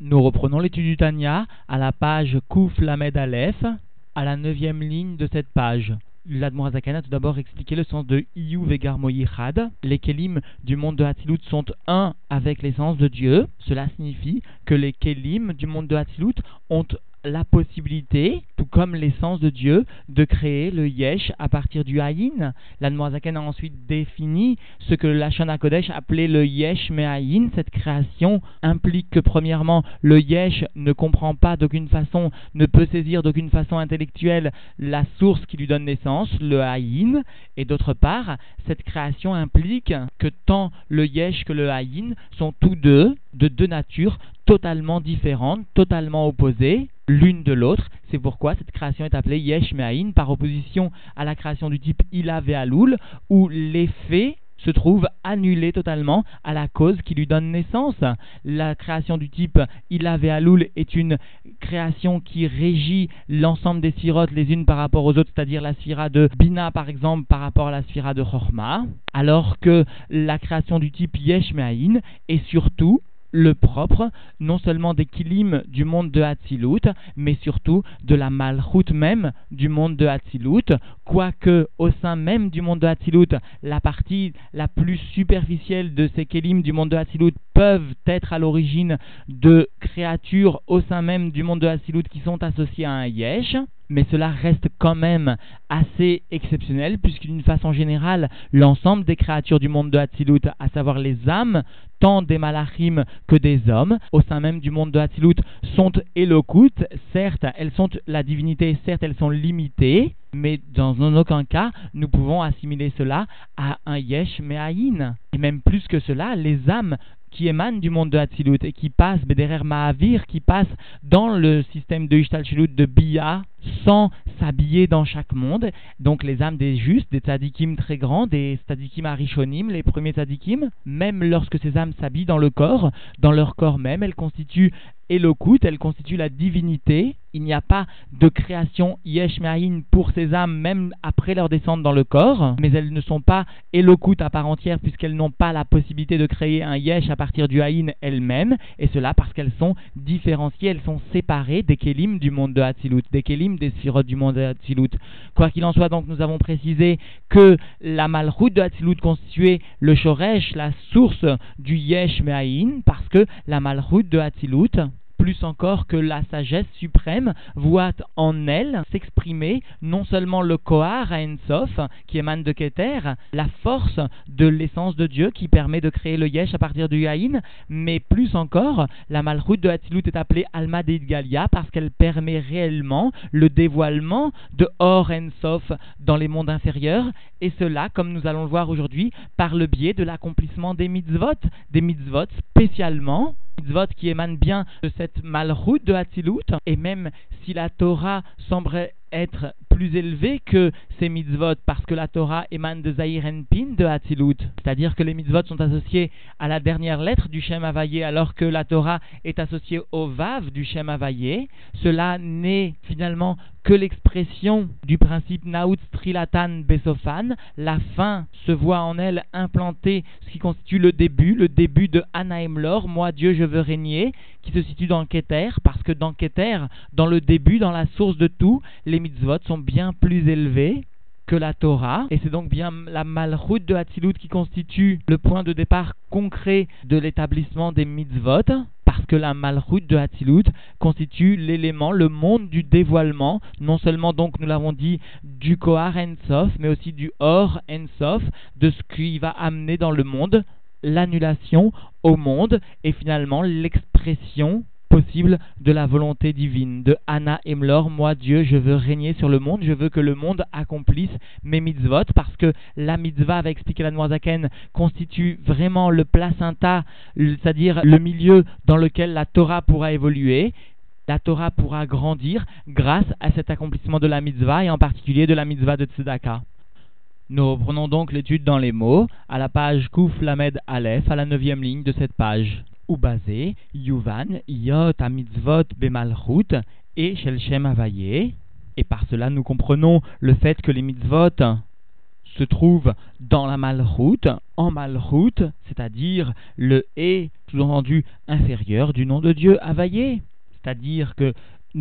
Nous reprenons l'étude du Tanya à la page Kouf Lamed Aleph, à la neuvième ligne de cette page. L'Admorazakan a tout d'abord expliqué le sens de Iyu Vegar. Les Kelim du monde de Hatzilut sont un avec l'essence de Dieu. Cela signifie que les Kelim du monde de Hatzilut ont la possibilité, tout comme l'essence de Dieu, de créer le yesh à partir du haïn. L'Anmoazaken a ensuite défini ce que Lachon Kodesh appelait le yesh haïn. Cette création implique que, premièrement, le yesh ne comprend pas d'aucune façon, ne peut saisir d'aucune façon intellectuelle la source qui lui donne naissance, le haïn. Et d'autre part, cette création implique que tant le yesh que le haïn sont tous deux de deux natures totalement différentes, totalement opposées l'une de l'autre. C'est pourquoi cette création est appelée Yesh Me'ain par opposition à la création du type Ila Ve'alul où l'effet se trouve annulé totalement à la cause qui lui donne naissance. La création du type Ila Ve'alul est une création qui régit l'ensemble des sphirotes les unes par rapport aux autres, c'est-à-dire la sphira de Bina par exemple par rapport à la sphira de Chorma, alors que la création du type Yesh Me'ain est surtout le propre, non seulement des kilim du monde de Hatzilut, mais surtout de la malchoute même du monde de Hatzilut, quoique au sein même du monde de Hatzilut, la partie la plus superficielle de ces kilim du monde de Hatzilut peuvent être à l'origine de créatures au sein même du monde de Hatzilut qui sont associées à un yesh mais cela reste quand même assez exceptionnel, puisque d'une façon générale, l'ensemble des créatures du monde de Hatzilut, à savoir les âmes, tant des malachim que des hommes, au sein même du monde de Hatzilut, sont éloquentes. Certes, elles sont la divinité, certes, elles sont limitées, mais dans aucun cas, nous pouvons assimiler cela à un yesh me'ayin. Et même plus que cela, les âmes qui émanent du monde de Hatzilut et qui passent, Bederer Mahavir, qui passent dans le système de Ishtalchilut de Bia, sans s'habiller dans chaque monde. Donc les âmes des justes, des tzadikim très grands, des tzadikim arishonim, les premiers tzadikim, même lorsque ces âmes s'habillent dans le corps, dans leur corps même, elles constituent Elokut, elles constituent la divinité. Il n'y a pas de création yesh pour ces âmes, même après leur descente dans le corps, mais elles ne sont pas Elokut à part entière, puisqu'elles n'ont pas la possibilité de créer un yesh à partir du haïn elles-mêmes, et cela parce qu'elles sont différenciées, elles sont séparées des kelim du monde de Hatzilut, des kelim des sphirotes du monde de Hatzilut. Quoi qu'il en soit, donc, nous avons précisé que la malroute de Hatzilut constituait le Shoresh, la source du Yesh Me'ahin, parce que la malroute de Hatzilut plus encore que la sagesse suprême, voit en elle s'exprimer non seulement le Kohar à Ensof, qui émane de Keter, la force de l'essence de Dieu qui permet de créer le Yesh à partir du Yahin, mais plus encore, la Malchut de Hatzilut est appelée Alma de Galia parce qu'elle permet réellement le dévoilement de Or Ensof dans les mondes inférieurs, et cela, comme nous allons le voir aujourd'hui, par le biais de l'accomplissement des mitzvot, des mitzvot spécialement mitzvot qui émanent bien de cette malroute de Hatzilut, et même si la Torah semblerait être plus élevé que ces mitzvot parce que la Torah émane de Zahir Pin de Hatzilut. C'est-à-dire que les mitzvot sont associés à la dernière lettre du Shem Havayé alors que la Torah est associée au Vav du Shem Havayé. Cela n'est finalement que l'expression du principe Naut Trilatan Besofan. La fin se voit en elle implanter ce qui constitue le début, le début de Anaemlor, moi Dieu je veux régner, qui se situe dans Keter, parce que dans Keter, dans le début, dans la source de tout, les mitzvot sont bien plus élevés que la Torah, et c'est donc bien la malroute de Hatzilut qui constitue le point de départ concret de l'établissement des mitzvot, parce que la malroute de Hatzilut constitue l'élément, le monde du dévoilement, non seulement donc, nous l'avons dit, du Kohar Ensof, mais aussi du Or Ensof, de ce qui va amener dans le monde l'annulation au monde, et finalement l'expression possible de la volonté divine, de Anna Emlor, moi Dieu, je veux régner sur le monde, je veux que le monde accomplisse mes mitzvot, parce que la mitzvah, va expliquer la Noirzaken, constitue vraiment le placenta, c'est-à-dire le milieu dans lequel la Torah pourra évoluer, la Torah pourra grandir grâce à cet accomplissement de la mitzvah, et en particulier de la mitzvah de Tzedaka. Nous reprenons donc l'étude dans les mots, à la page Kouf Lamed Aleph, à la neuvième ligne de cette page ou basé, Yuvan, Yot, Amitzvot, Bemalchut et Shel Shem Et par cela, nous comprenons le fait que les mitzvot se trouve dans la malroute, en malroute, c'est-à-dire le et, sous-entendu inférieur du nom de Dieu, Availlé. C'est-à-dire que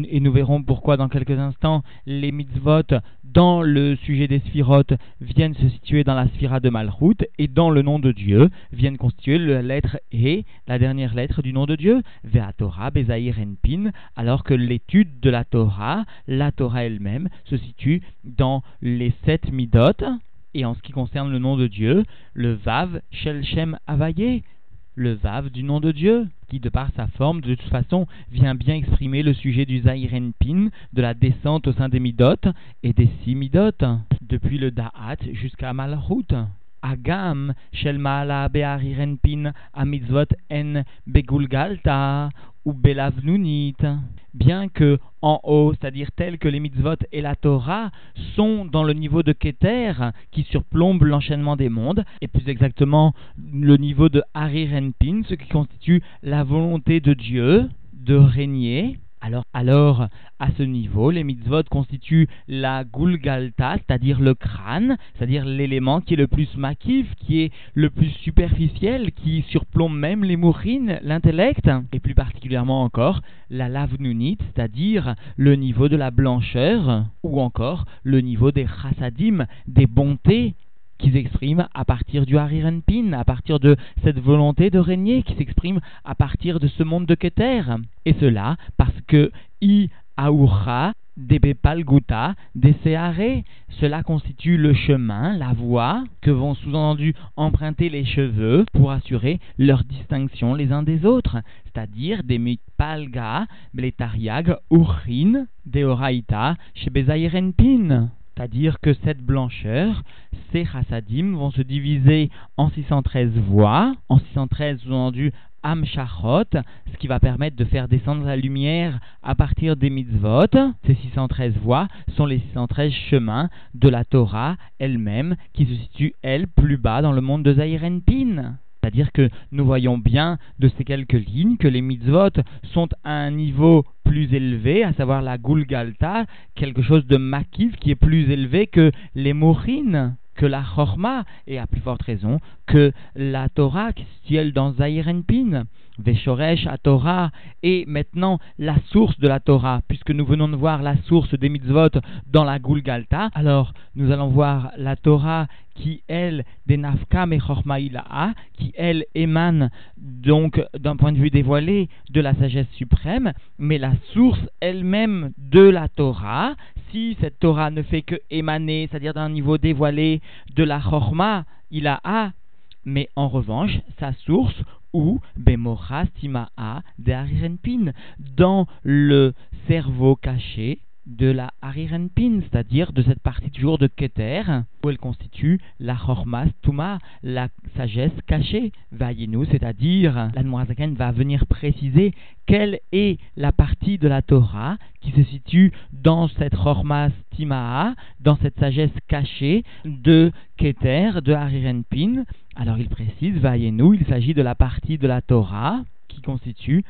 et nous verrons pourquoi dans quelques instants, les mitzvot dans le sujet des sphirotes viennent se situer dans la sphira de Malchut et dans le nom de Dieu viennent constituer la lettre E, la dernière lettre du nom de Dieu, Vea Torah, Bezaïr Pin, alors que l'étude de la Torah, la Torah elle-même, se situe dans les sept midot. Et en ce qui concerne le nom de Dieu, le Vav Shel Shem Avaye, le Vav du nom de Dieu, qui de par sa forme, de toute façon, vient bien exprimer le sujet du Pin, de la descente au sein des Midot et des six Midot, depuis le Da'at jusqu'à Malchut. Agam shel maala pin amitzvot en begulgalta ou belavnunit. Bien que en haut, c'est-à-dire tel que les mitzvot et la Torah sont dans le niveau de Keter qui surplombe l'enchaînement des mondes, et plus exactement le niveau de Harirenpin, ce qui constitue la volonté de Dieu de régner, alors, à ce niveau, les mitzvot constituent la gulgalta, c'est-à-dire le crâne, c'est-à-dire l'élément qui est le plus makif, qui est le plus superficiel, qui surplombe même les mourines, l'intellect, et plus particulièrement encore la lavnunit, c'est-à-dire le niveau de la blancheur, ou encore le niveau des chassadim, des bontés qui s'exprime à partir du Harirenpin, à partir de cette volonté de régner, qui s'exprime à partir de ce monde de Keter. Et cela parce que I Aura Debepalguta Deseare, cela constitue le chemin, la voie que vont sous-entendu emprunter les cheveux pour assurer leur distinction les uns des autres, c'est-à-dire des mitpalga, bletariag, urin, deoraita, shebezairenpin. C'est-à-dire que cette blancheur, ces chassadim vont se diviser en 613 voix, en 613 sous-entendu Amshachot, ce qui va permettre de faire descendre la lumière à partir des mitzvot. Ces 613 voies sont les 613 chemins de la Torah elle-même, qui se situe, elle, plus bas dans le monde de Zahirenpin. C'est-à-dire que nous voyons bien de ces quelques lignes que les mitzvot sont à un niveau plus élevé, à savoir la Gulgalta, quelque chose de makif qui est plus élevé que les mourines, que la Chorma, et à plus forte raison que la Torah qui se dans Zahirenpin. Veshoresh à Torah et maintenant la source de la Torah, puisque nous venons de voir la source des mitzvot dans la Gulgalta. Alors nous allons voir la Torah qui elle des Nafkam et qui elle émane donc d'un point de vue dévoilé de la sagesse suprême, mais la source elle-même de la Torah, si cette Torah ne fait que émaner, c'est-à-dire d'un niveau dévoilé de la Chorma, il a mais en revanche, sa source ou Bemoras Timaa de dans le cerveau caché de la Harirenpin, c'est-à-dire de cette partie toujours de Keter, où elle constitue la Chormas Tuma, la sagesse cachée, Vayinu, c'est-à-dire l'Admorazaken va venir préciser quelle est la partie de la Torah qui se situe dans cette Chormas Timaa, dans cette sagesse cachée de Keter, de Harirenpin. Alors il précise, Vayenu, il s'agit de la partie de la Torah qui constitue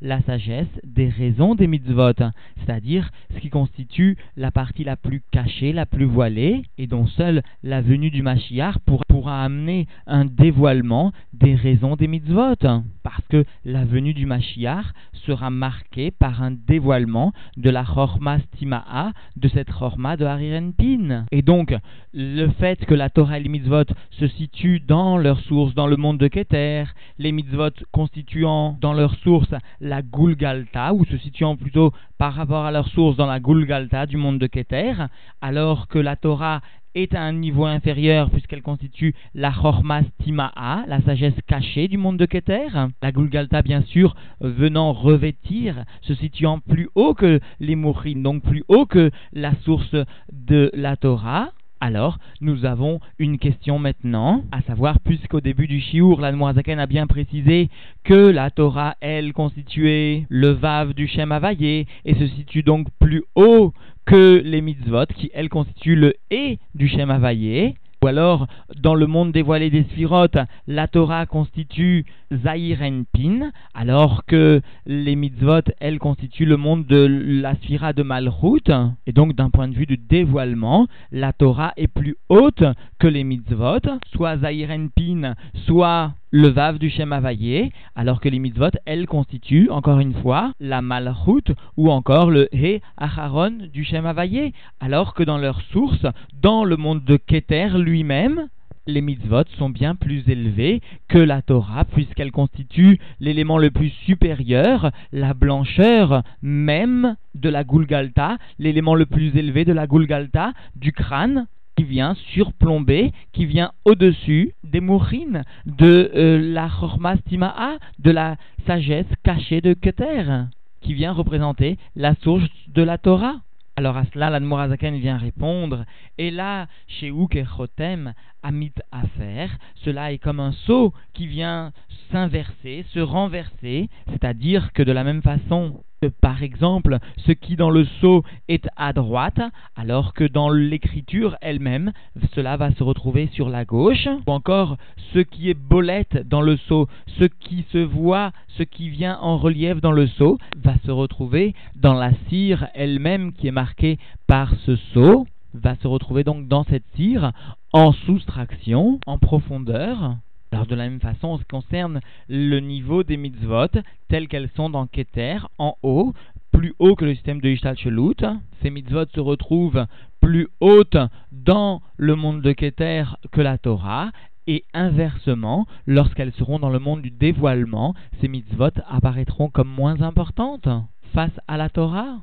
la sagesse des raisons des mitzvot, c'est-à-dire ce qui constitue la partie la plus cachée, la plus voilée, et dont seule la venue du Mashiach pourra amener un dévoilement des raisons des mitzvot, parce que la venue du Mashiach sera marquée par un dévoilement de la Chorma Stimaa, de cette Chorma de Harirenpin. Et donc, le fait que la Torah et les mitzvot se situent dans leur source, dans le monde de Keter, les mitzvot constituant dans leur source la Gulgalta, ou se situant plutôt par rapport à leur source dans la Gulgalta du monde de Keter, alors que la Torah est à un niveau inférieur puisqu'elle constitue la Chormas Timaa, la sagesse cachée du monde de Keter. La Gulgalta, bien sûr, venant revêtir, se situant plus haut que les Mourines, donc plus haut que la source de la Torah. Alors, nous avons une question maintenant, à savoir, puisqu'au début du Shiur, la a bien précisé que la Torah, elle, constituait le Vav du Shem Havayé et se situe donc plus haut que les mitzvot, qui, elles, constituent le E du Shem Havayé, Ou alors, dans le monde dévoilé des sphirotes, la Torah constitue Zahiren Pin, alors que les mitzvot, elles, constituent le monde de la sphira de Malchut. Et donc, d'un point de vue du dévoilement, la Torah est plus haute que les mitzvot, soit Zahiren Pin, soit le Vav du Shem Havayé, alors que les mitzvot, elles, constituent, encore une fois, la Malchut, ou encore le He Acharon du Shem Havayé, alors que dans leur source, dans le monde de Keter lui-même, les mitzvot sont bien plus élevés que la Torah, puisqu'elle constitue l'élément le plus supérieur, la blancheur même de la Gulgalta, l'élément le plus élevé de la Gulgalta, du crâne, qui vient surplomber, qui vient au-dessus des mourines, de euh, la Chormastima'a, de la sagesse cachée de Keter, qui vient représenter la source de la Torah. Alors à cela, l'Admorazaken vient répondre, et là, chez Ouk et Chotem, Amit faire, cela est comme un seau qui vient s'inverser, se renverser, c'est-à-dire que de la même façon par exemple ce qui dans le sceau est à droite, alors que dans l'écriture elle-même, cela va se retrouver sur la gauche, ou encore ce qui est bolette dans le sceau, ce qui se voit, ce qui vient en relief dans le sceau, va se retrouver dans la cire elle-même qui est marquée par ce sceau, va se retrouver donc dans cette cire en soustraction, en profondeur, alors de la même façon, en ce qui concerne le niveau des mitzvot, telles qu'elles sont dans Keter, en haut, plus haut que le système de Ishtal Shelut, ces mitzvot se retrouvent plus hautes dans le monde de Keter que la Torah, et inversement, lorsqu'elles seront dans le monde du dévoilement, ces mitzvot apparaîtront comme moins importantes face à la Torah.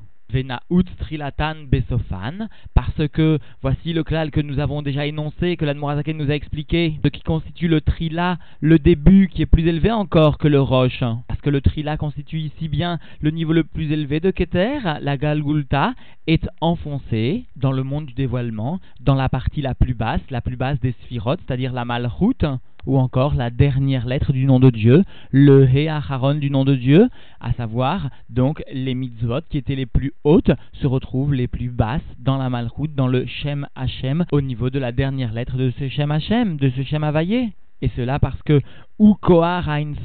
Trilatan Besofan, parce que voici le klal que nous avons déjà énoncé, que l'Admorazaken nous a expliqué, ce qui constitue le trila, le début qui est plus élevé encore que le roche. Parce que le trila constitue ici bien le niveau le plus élevé de Keter, la Galgulta est enfoncée dans le monde du dévoilement, dans la partie la plus basse, la plus basse des sphirotes, c'est-à-dire la Malchut, ou encore la dernière lettre du nom de Dieu, le He Aharon du nom de Dieu, à savoir donc les mitzvot qui étaient les plus hautes se retrouvent les plus basses dans la Malchut, dans le Shem Hashem, au niveau de la dernière lettre de ce Shem Hashem, de ce Shem Havayé. Et cela parce que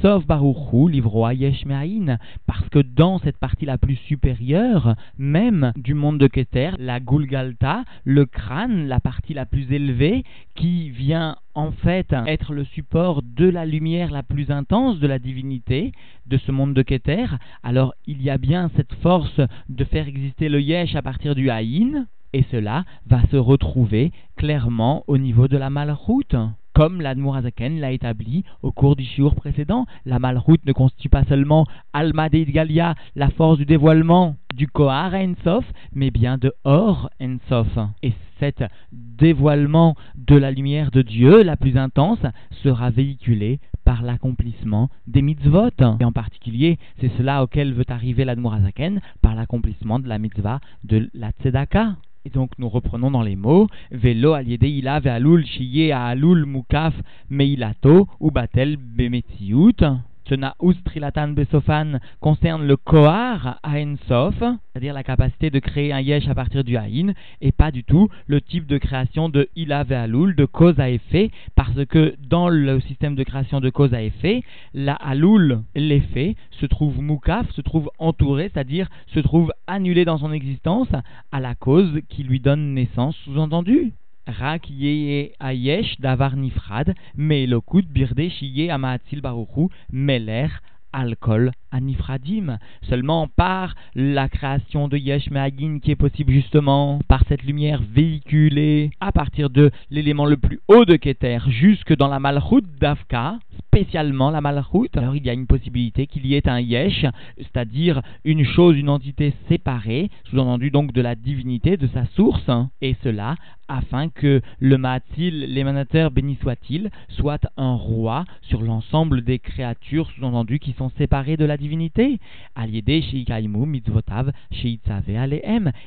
Sof Baruchu livroa Yeshmeain, parce que dans cette partie la plus supérieure, même du monde de Keter, la Gulgalta, le crâne, la partie la plus élevée, qui vient en fait être le support de la lumière la plus intense de la divinité de ce monde de Keter, alors il y a bien cette force de faire exister le Yesh à partir du Haïn, et cela va se retrouver clairement au niveau de la Malchut comme l'Admorazaken l'a établi au cours du jour précédent. La malroute ne constitue pas seulement Alma de Galia, la force du dévoilement du Kohar Ensof, mais bien de Or Ensof. Et cet dévoilement de la lumière de Dieu, la plus intense, sera véhiculé par l'accomplissement des mitzvot. Et en particulier, c'est cela auquel veut arriver l'Admorazaken par l'accomplissement de la mitzvah de la Tzedaka. Et donc nous reprenons dans les mots Velo aliede ila ve'alul shiye alul mukaf meilato ou batel bemetziut. Ce naus trilatan besofan concerne le kohar Ensof, c'est-à-dire la capacité de créer un yesh à partir du haïn, et pas du tout le type de création de ila ve'alul, de cause à effet, parce que dans le système de création de cause à effet, la alul, l'effet, se trouve mukaf, se trouve entouré, c'est-à-dire se trouve annulé dans son existence à la cause qui lui donne naissance, sous-entendu. Rak yeye ayesh davar nifrad, me elokut birde shiye amaatzil baruchu, meler alcool anifradim, seulement par la création de Yesh Me'agin qui est possible justement par cette lumière véhiculée à partir de l'élément le plus haut de Keter jusque dans la Malchut d'Avka, spécialement la Malchut. Alors il y a une possibilité qu'il y ait un Yesh, c'est-à-dire une chose, une entité séparée, sous-entendu donc de la divinité, de sa source, et cela afin que le Ma'atil, l'émanateur béni soit-il, soit un roi sur l'ensemble des créatures, sous-entendu, qui sont séparées de la divinité.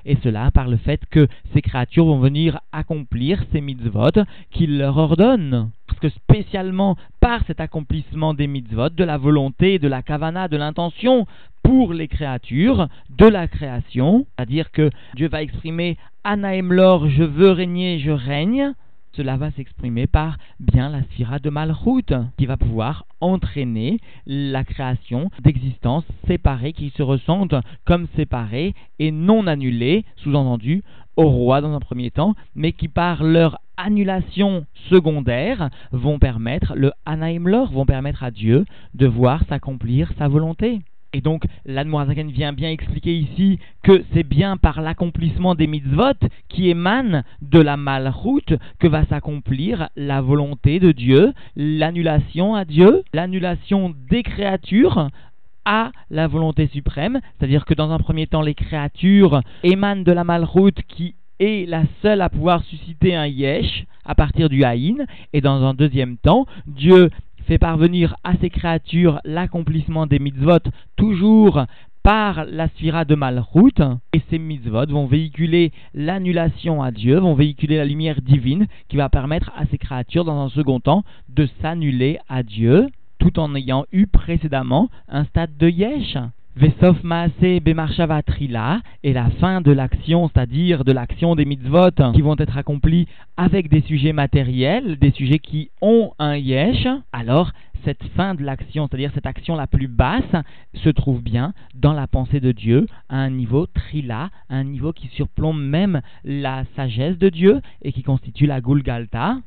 Et cela par le fait que ces créatures vont venir accomplir ces mitzvot qu'il leur ordonne. Parce que spécialement par cet accomplissement des mitzvot, de la volonté, de la kavana, de l'intention pour les créatures, de la création, c'est-à-dire que Dieu va exprimer Anaemlor, je veux régner, je règne, cela va s'exprimer par bien la sphira de Malchut, qui va pouvoir entraîner la création d'existences séparées qui se ressentent comme séparées et non annulées, sous-entendu, au roi dans un premier temps, mais qui par leur annulation secondaire vont permettre, le Anaïm vont permettre à Dieu de voir s'accomplir sa volonté. Et donc, l'Admorazaken vient bien expliquer ici que c'est bien par l'accomplissement des mitzvot qui émanent de la malroute que va s'accomplir la volonté de Dieu, l'annulation à Dieu, l'annulation des créatures à la volonté suprême, c'est-à-dire que dans un premier temps, les créatures émanent de la malroute qui est la seule à pouvoir susciter un yesh à partir du haïn, et dans un deuxième temps, Dieu fait parvenir à ses créatures l'accomplissement des mitzvot toujours par la sphira de Malchut, et ces mitzvot vont véhiculer l'annulation à Dieu, vont véhiculer la lumière divine qui va permettre à ces créatures, dans un second temps, de s'annuler à Dieu, tout en ayant eu précédemment un stade de Yesh. Vesof Maase Trila, et la fin de l'action, c'est-à-dire de l'action des mitzvot qui vont être accomplis avec des sujets matériels, des sujets qui ont un yesh, alors cette fin de l'action, c'est-à-dire cette action la plus basse, se trouve bien dans la pensée de Dieu à un niveau trila, un niveau qui surplombe même la sagesse de Dieu et qui constitue la Gulgalta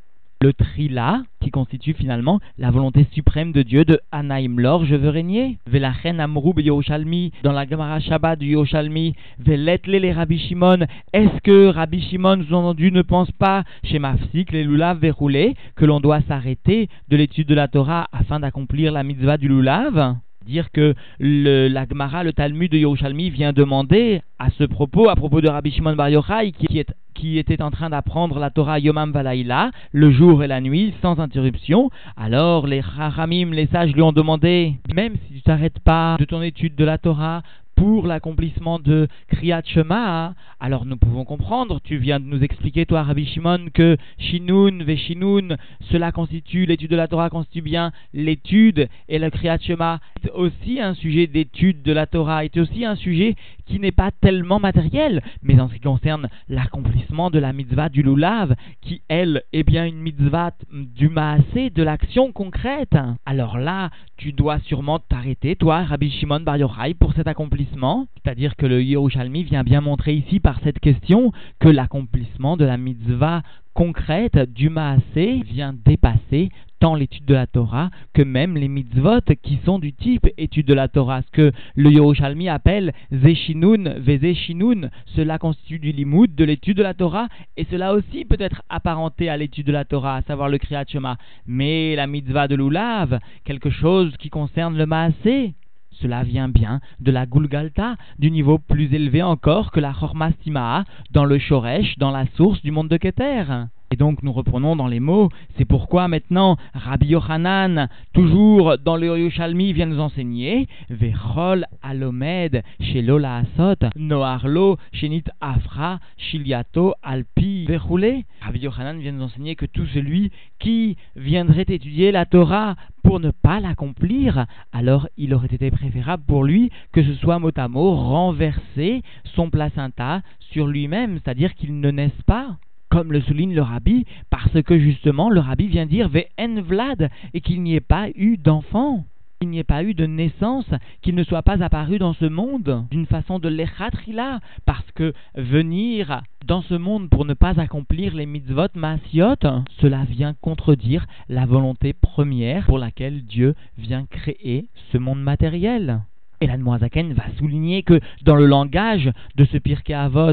le trila, qui constitue finalement la volonté suprême de Dieu de Anaïm Lor, je veux régner. Velachen Amroub Yoshalmi, dans la Gemara Shabbat du Yoshalmi, Veletle les Rabbi Shimon, est-ce que Rabbi Shimon, sous-entendu, ne pense pas chez Mafsik, les lulav verroulés, que l'on doit s'arrêter de l'étude de la Torah afin d'accomplir la mitzvah du lulav dire que le, la Gemara, le Talmud de Yerushalmi vient demander à ce propos, à propos de Rabbi Shimon Bar Yochai, qui, qui était en train d'apprendre la Torah Yomam Valaïla, le jour et la nuit, sans interruption. Alors les Haramim, les sages lui ont demandé, même si tu t'arrêtes pas de ton étude de la Torah, pour l'accomplissement de Kriyat Shema, alors nous pouvons comprendre, tu viens de nous expliquer, toi, Rabbi Shimon, que Shinun, Veshinun, cela constitue, l'étude de la Torah constitue bien l'étude, et le Kriyat Shema est aussi un sujet d'étude de la Torah, est aussi un sujet qui n'est pas tellement matériel, mais en ce qui concerne l'accomplissement de la mitzvah du Lulav, qui, elle, est bien une mitzvah du Maasé, de l'action concrète. Alors là, tu dois sûrement t'arrêter, toi, Rabbi Shimon Bar Yochai, pour cet accomplissement c'est-à-dire que le Yerushalmi vient bien montrer ici par cette question que l'accomplissement de la mitzvah concrète du Maasé vient dépasser tant l'étude de la Torah que même les mitzvot qui sont du type étude de la Torah. Ce que le Yerushalmi appelle Zeshinun, Vezeshinun, cela constitue du limoud, de l'étude de la Torah, et cela aussi peut être apparenté à l'étude de la Torah, à savoir le Kriyat Shema. Mais la mitzvah de l'Ulav, quelque chose qui concerne le Maasé, cela vient bien de la Gulgalta, du niveau plus élevé encore que la Chormastimaa, dans le Shoresh, dans la source du monde de Keter. Et donc nous reprenons dans les mots, c'est pourquoi maintenant Rabbi Yochanan, toujours dans le Yerushalmi, vient nous enseigner Vechol alomed chez Lola Asot, Noarlo, Shenit Afra, Shiliato, Alpi, Vechoulé. Rabbi Yochanan vient nous enseigner que tout celui qui viendrait étudier la Torah pour ne pas l'accomplir, alors il aurait été préférable pour lui que ce soit mot à mot renverser son placenta sur lui-même, c'est-à-dire qu'il ne naisse pas comme le souligne le rabbi, parce que justement le rabbi vient dire Ve'en Vlad, et qu'il n'y ait pas eu d'enfant, qu'il n'y ait pas eu de naissance, qu'il ne soit pas apparu dans ce monde d'une façon de l'échatrila, parce que venir dans ce monde pour ne pas accomplir les mitzvot masiot, cela vient contredire la volonté première pour laquelle Dieu vient créer ce monde matériel. Et la va souligner que dans le langage de ce Pirkei Avot,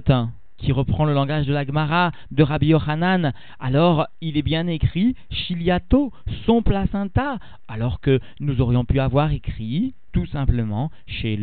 qui reprend le langage de la Gemara de Rabbi Yochanan, alors il est bien écrit Chiliato, son placenta, alors que nous aurions pu avoir écrit tout simplement chez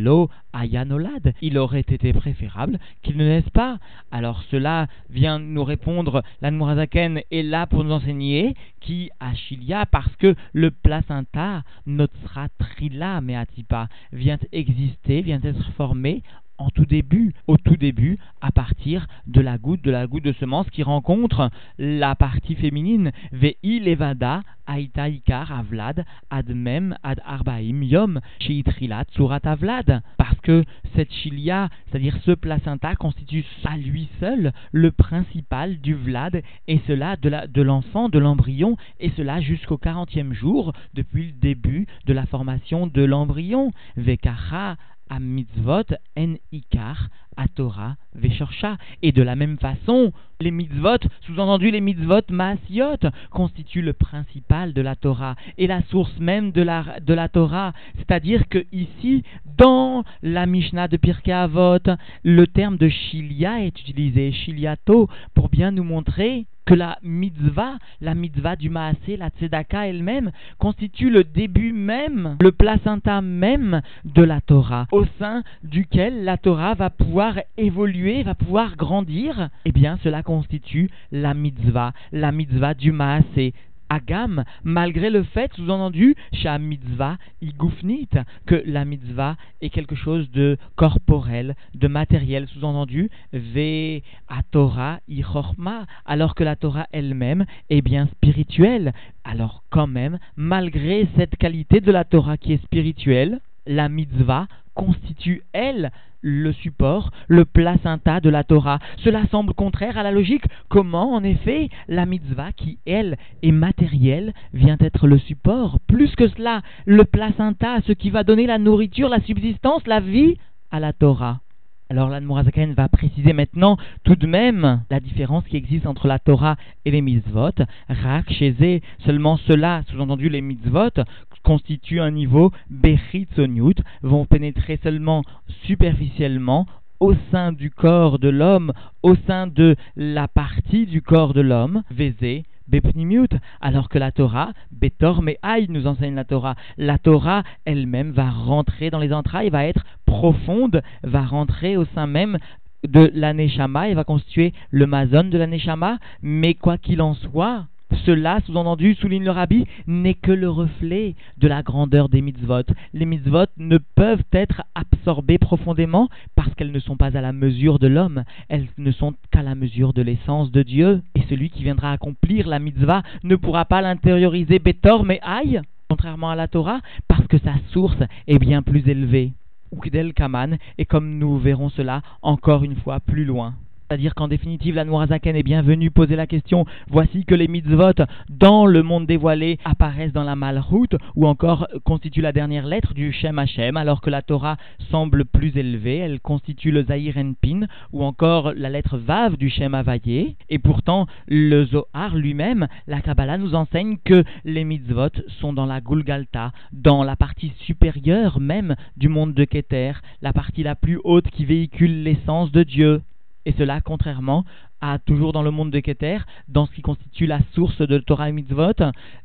Ayanolad. Il aurait été préférable qu'il ne naisse pas. Alors cela vient nous répondre, l'Anmurazaken est là pour nous enseigner qui a Chilia parce que le placenta, notre trila meatipa, vient exister, vient être formé en tout début, au tout début, à partir de la goutte, de la semence qui rencontre la partie féminine. Ve'i levada aita ikar avlad ad mem ad arbaim yom sheitrilat surat avlad. Parce que cette chilia, c'est-à-dire ce placenta, constitue à lui seul le principal du vlad, et cela de l'enfant, de l'embryon, et cela jusqu'au 40e jour, depuis le début de la formation de l'embryon. À mitzvot en ikar à Torah veshorcha. Et de la même façon, les mitzvot, sous-entendu les mitzvot maasiot, constituent le principal de la Torah et la source même de la, de la Torah. C'est-à-dire que ici, dans la Mishnah de Pirkei Avot, le terme de shilia est utilisé, shiliato, pour bien nous montrer que la mitzvah, la mitzvah du maasé, la tzedaka elle-même, constitue le début même, le placenta même de la Torah, au sein duquel la Torah va pouvoir évoluer, va pouvoir grandir. Eh bien, cela constitue la mitzvah, la mitzvah du maasé, Agam, malgré le fait, sous-entendu, chez mitzvah, que la mitzvah est quelque chose de corporel, de matériel, sous-entendu, ve a Torah alors que la Torah elle-même est bien spirituelle. Alors quand même, malgré cette qualité de la Torah qui est spirituelle, la mitzvah constitue, elle, le support, le placenta de la Torah. Cela semble contraire à la logique. Comment, en effet, la mitzvah, qui, elle, est matérielle, vient être le support? Plus que cela, le placenta, ce qui va donner la nourriture, la subsistance, la vie à la Torah. Alors l'Admorazaken va préciser maintenant tout de même la différence qui existe entre la Torah et les mitzvot. Rak, seulement cela, sous-entendu les mitzvot, constituent un niveau bechitzoniut, vont pénétrer seulement superficiellement au sein du corps de l'homme, au sein de la partie du corps de l'homme, Vézé, Bepnimiut, alors que la Torah, Betor Me'ai nous enseigne la Torah, la Torah elle-même va rentrer dans les entrailles, va être profonde, va rentrer au sein même de l'aneshama et va constituer le mazon de l'aneshama, mais quoi qu'il en soit, cela, sous-entendu, souligne le rabbi, n'est que le reflet de la grandeur des mitzvot. Les mitzvot ne peuvent être absorbées profondément parce qu'elles ne sont pas à la mesure de l'homme, elles ne sont qu'à la mesure de l'essence de Dieu. Et celui qui viendra accomplir la mitzvah ne pourra pas l'intérioriser bétor mais aïe, contrairement à la Torah, parce que sa source est bien plus élevée. Ukdel Kaman, et comme nous verrons cela encore une fois plus loin. C'est-à-dire qu'en définitive, la Noirazaken est bienvenue poser la question voici que les mitzvot dans le monde dévoilé apparaissent dans la malroute ou encore constituent la dernière lettre du Shem Hashem, alors que la Torah semble plus élevée, elle constitue le Zahir Pin ou encore la lettre Vav du Shem Havayé. Et pourtant, le Zohar lui-même, la Kabbalah nous enseigne que les mitzvot sont dans la Gulgalta, dans la partie supérieure même du monde de Keter, la partie la plus haute qui véhicule l'essence de Dieu. Et cela contrairement à toujours dans le monde de Keter, dans ce qui constitue la source de Torah et Mitzvot,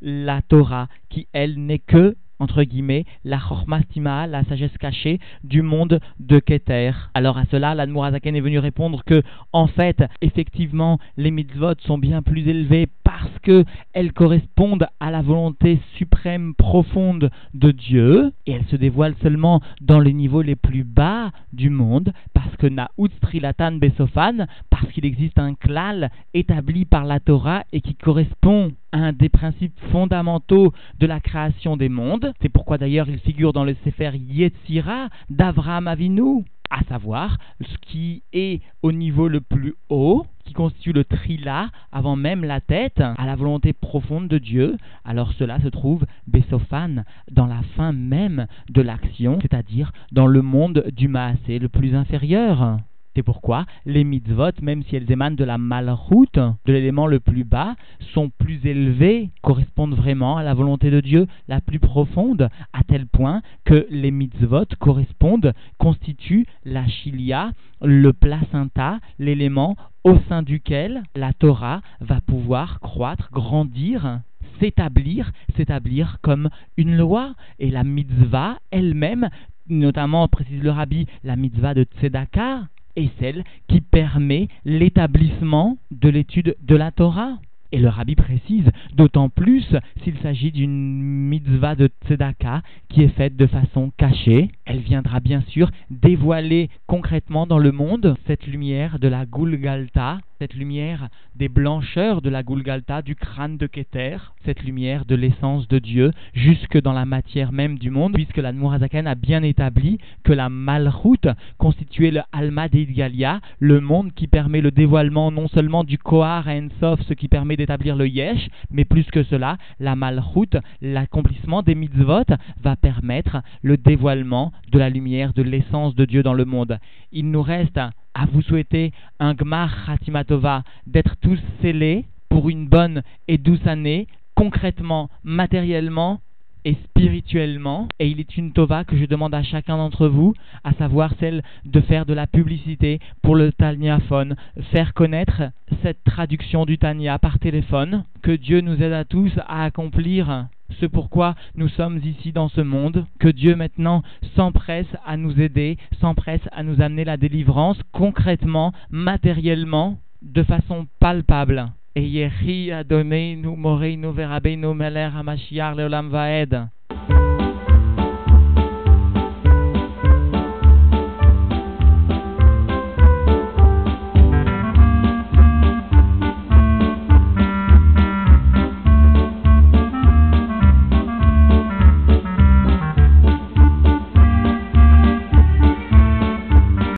la Torah, qui elle n'est que entre guillemets, la chormastima, la sagesse cachée du monde de Keter. Alors à cela, l'Admorazaken est venu répondre que, en fait, effectivement, les mitzvot sont bien plus élevés parce qu'elles correspondent à la volonté suprême profonde de Dieu, et elles se dévoilent seulement dans les niveaux les plus bas du monde, parce que Naout Trilatan Besofan, parce qu'il existe un klal établi par la Torah et qui correspond un des principes fondamentaux de la création des mondes. C'est pourquoi d'ailleurs il figure dans le Sefer Yetzira d'Avraham Avinu à savoir ce qui est au niveau le plus haut, qui constitue le trila avant même la tête, à la volonté profonde de Dieu, alors cela se trouve Besophan dans la fin même de l'action, c'est-à-dire dans le monde du Maasé le plus inférieur. C'est pourquoi les mitzvot, même si elles émanent de la malroute, de l'élément le plus bas, sont plus élevées, correspondent vraiment à la volonté de Dieu la plus profonde, à tel point que les mitzvot correspondent, constituent la chilia, le placenta, l'élément au sein duquel la Torah va pouvoir croître, grandir s'établir, s'établir comme une loi. Et la mitzvah elle-même, notamment, précise le rabbi, la mitzvah de Tzedaka, est celle qui permet l'établissement de l'étude de la Torah. Et le rabbi précise, d'autant plus s'il s'agit d'une mitzvah de tzedaka qui est faite de façon cachée, elle viendra bien sûr dévoiler concrètement dans le monde cette lumière de la Gulgalta, cette lumière des blancheurs de la Gulgalta, du crâne de Keter, cette lumière de l'essence de Dieu, jusque dans la matière même du monde, puisque la Nourazakan a bien établi que la Malchut constituait le Alma Galia, le monde qui permet le dévoilement non seulement du Kohar à Ensof, ce qui permet d'établir le Yesh, mais plus que cela, la Malchut, l'accomplissement des mitzvot, va permettre le dévoilement de la lumière de l'essence de Dieu dans le monde. Il nous reste à vous souhaiter un Gmar Khatimatova, d'être tous scellés pour une bonne et douce année, concrètement, matériellement et spirituellement. Et il est une Tova que je demande à chacun d'entre vous, à savoir celle de faire de la publicité pour le Talniaphone, faire connaître cette traduction du Tania par téléphone. Que Dieu nous aide à tous à accomplir ce pourquoi nous sommes ici dans ce monde, que Dieu maintenant s'empresse à nous aider, s'empresse à nous amener la délivrance concrètement, matériellement, de façon palpable. Et Yehi Adonai nous Moreinu Verabeinu Meler Hamashiach Leolam Vaed.